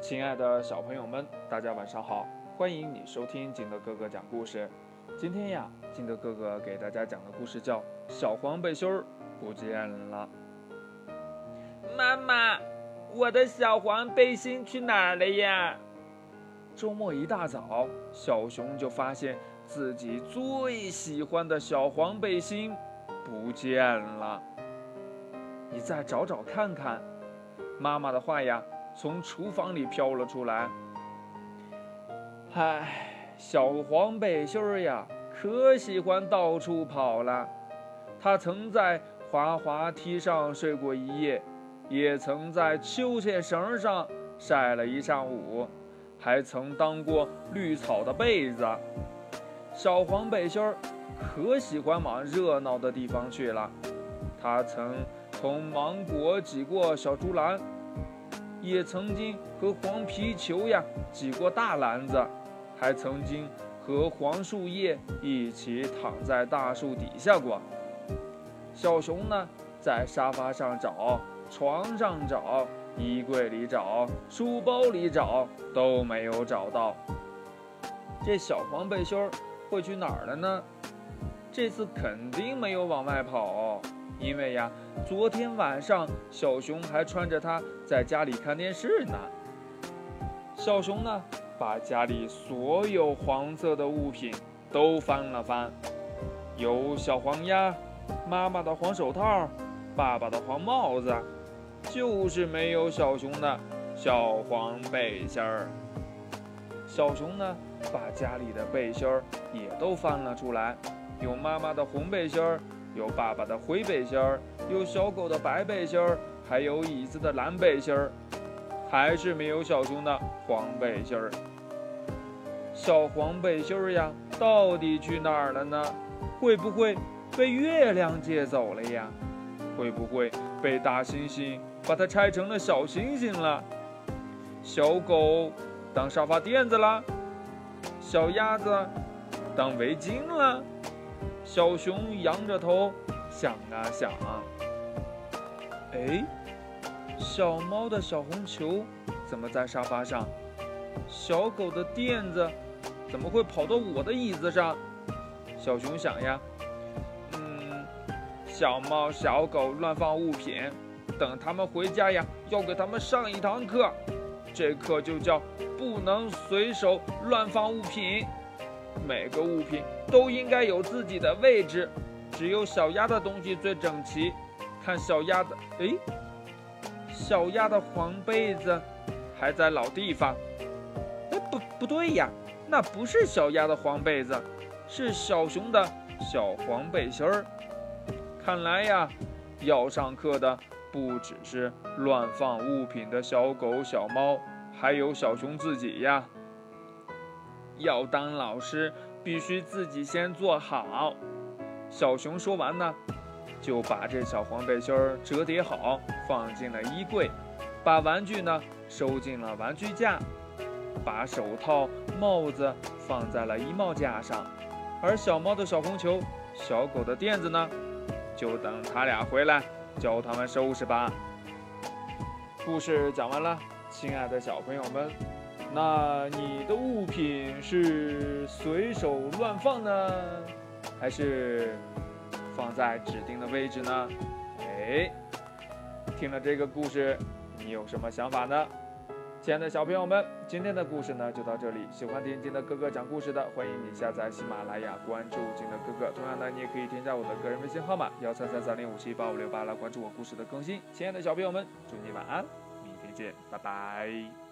亲爱的小朋友们，大家晚上好！欢迎你收听金德哥哥讲故事。今天呀，金德哥哥给大家讲的故事叫《小黄背心儿不见了》。妈妈，我的小黄背心去哪儿了呀？周末一大早，小熊就发现自己最喜欢的小黄背心不见了。你再找找看看。妈妈的话呀，从厨房里飘了出来。唉，小黄背心儿呀，可喜欢到处跑了。他曾在滑滑梯上睡过一夜，也曾在秋千绳上晒了一上午，还曾当过绿草的被子。小黄背心儿可喜欢往热闹的地方去了。他曾。从芒果挤过小竹篮，也曾经和黄皮球呀挤过大篮子，还曾经和黄树叶一起躺在大树底下过。小熊呢，在沙发上找，床上找，衣柜里找，书包里找，都没有找到。这小黄背心儿会去哪儿了呢？这次肯定没有往外跑。因为呀，昨天晚上小熊还穿着它在家里看电视呢。小熊呢，把家里所有黄色的物品都翻了翻，有小黄鸭、妈妈的黄手套、爸爸的黄帽子，就是没有小熊的小黄背心儿。小熊呢，把家里的背心儿也都翻了出来，有妈妈的红背心儿。有爸爸的灰背心儿，有小狗的白背心儿，还有椅子的蓝背心儿，还是没有小熊的黄背心儿。小黄背心儿呀，到底去哪儿了呢？会不会被月亮借走了呀？会不会被大猩猩把它拆成了小星星了？小狗当沙发垫子了？小鸭子当围巾了？小熊仰着头想啊想啊，哎，小猫的小红球怎么在沙发上？小狗的垫子怎么会跑到我的椅子上？小熊想呀，嗯，小猫小狗乱放物品，等他们回家呀，要给他们上一堂课，这课就叫不能随手乱放物品。每个物品都应该有自己的位置，只有小鸭的东西最整齐。看小鸭的，哎，小鸭的黄被子还在老地方。哎，不，不对呀，那不是小鸭的黄被子，是小熊的小黄背心儿。看来呀，要上课的不只是乱放物品的小狗、小猫，还有小熊自己呀。要当老师，必须自己先做好。小熊说完呢，就把这小黄背心儿折叠好，放进了衣柜，把玩具呢收进了玩具架，把手套、帽子放在了衣帽架上。而小猫的小红球、小狗的垫子呢，就等他俩回来教他们收拾吧。故事讲完了，亲爱的小朋友们。那你的物品是随手乱放呢，还是放在指定的位置呢？哎，听了这个故事，你有什么想法呢？亲爱的小朋友们，今天的故事呢就到这里。喜欢听金德哥哥讲故事的，欢迎你下载喜马拉雅，关注金德哥哥。同样呢，你也可以添加我的个人微信号码幺三三三零五七八五六八来关注我故事的更新。亲爱的小朋友们，祝你晚安，明天见，拜拜。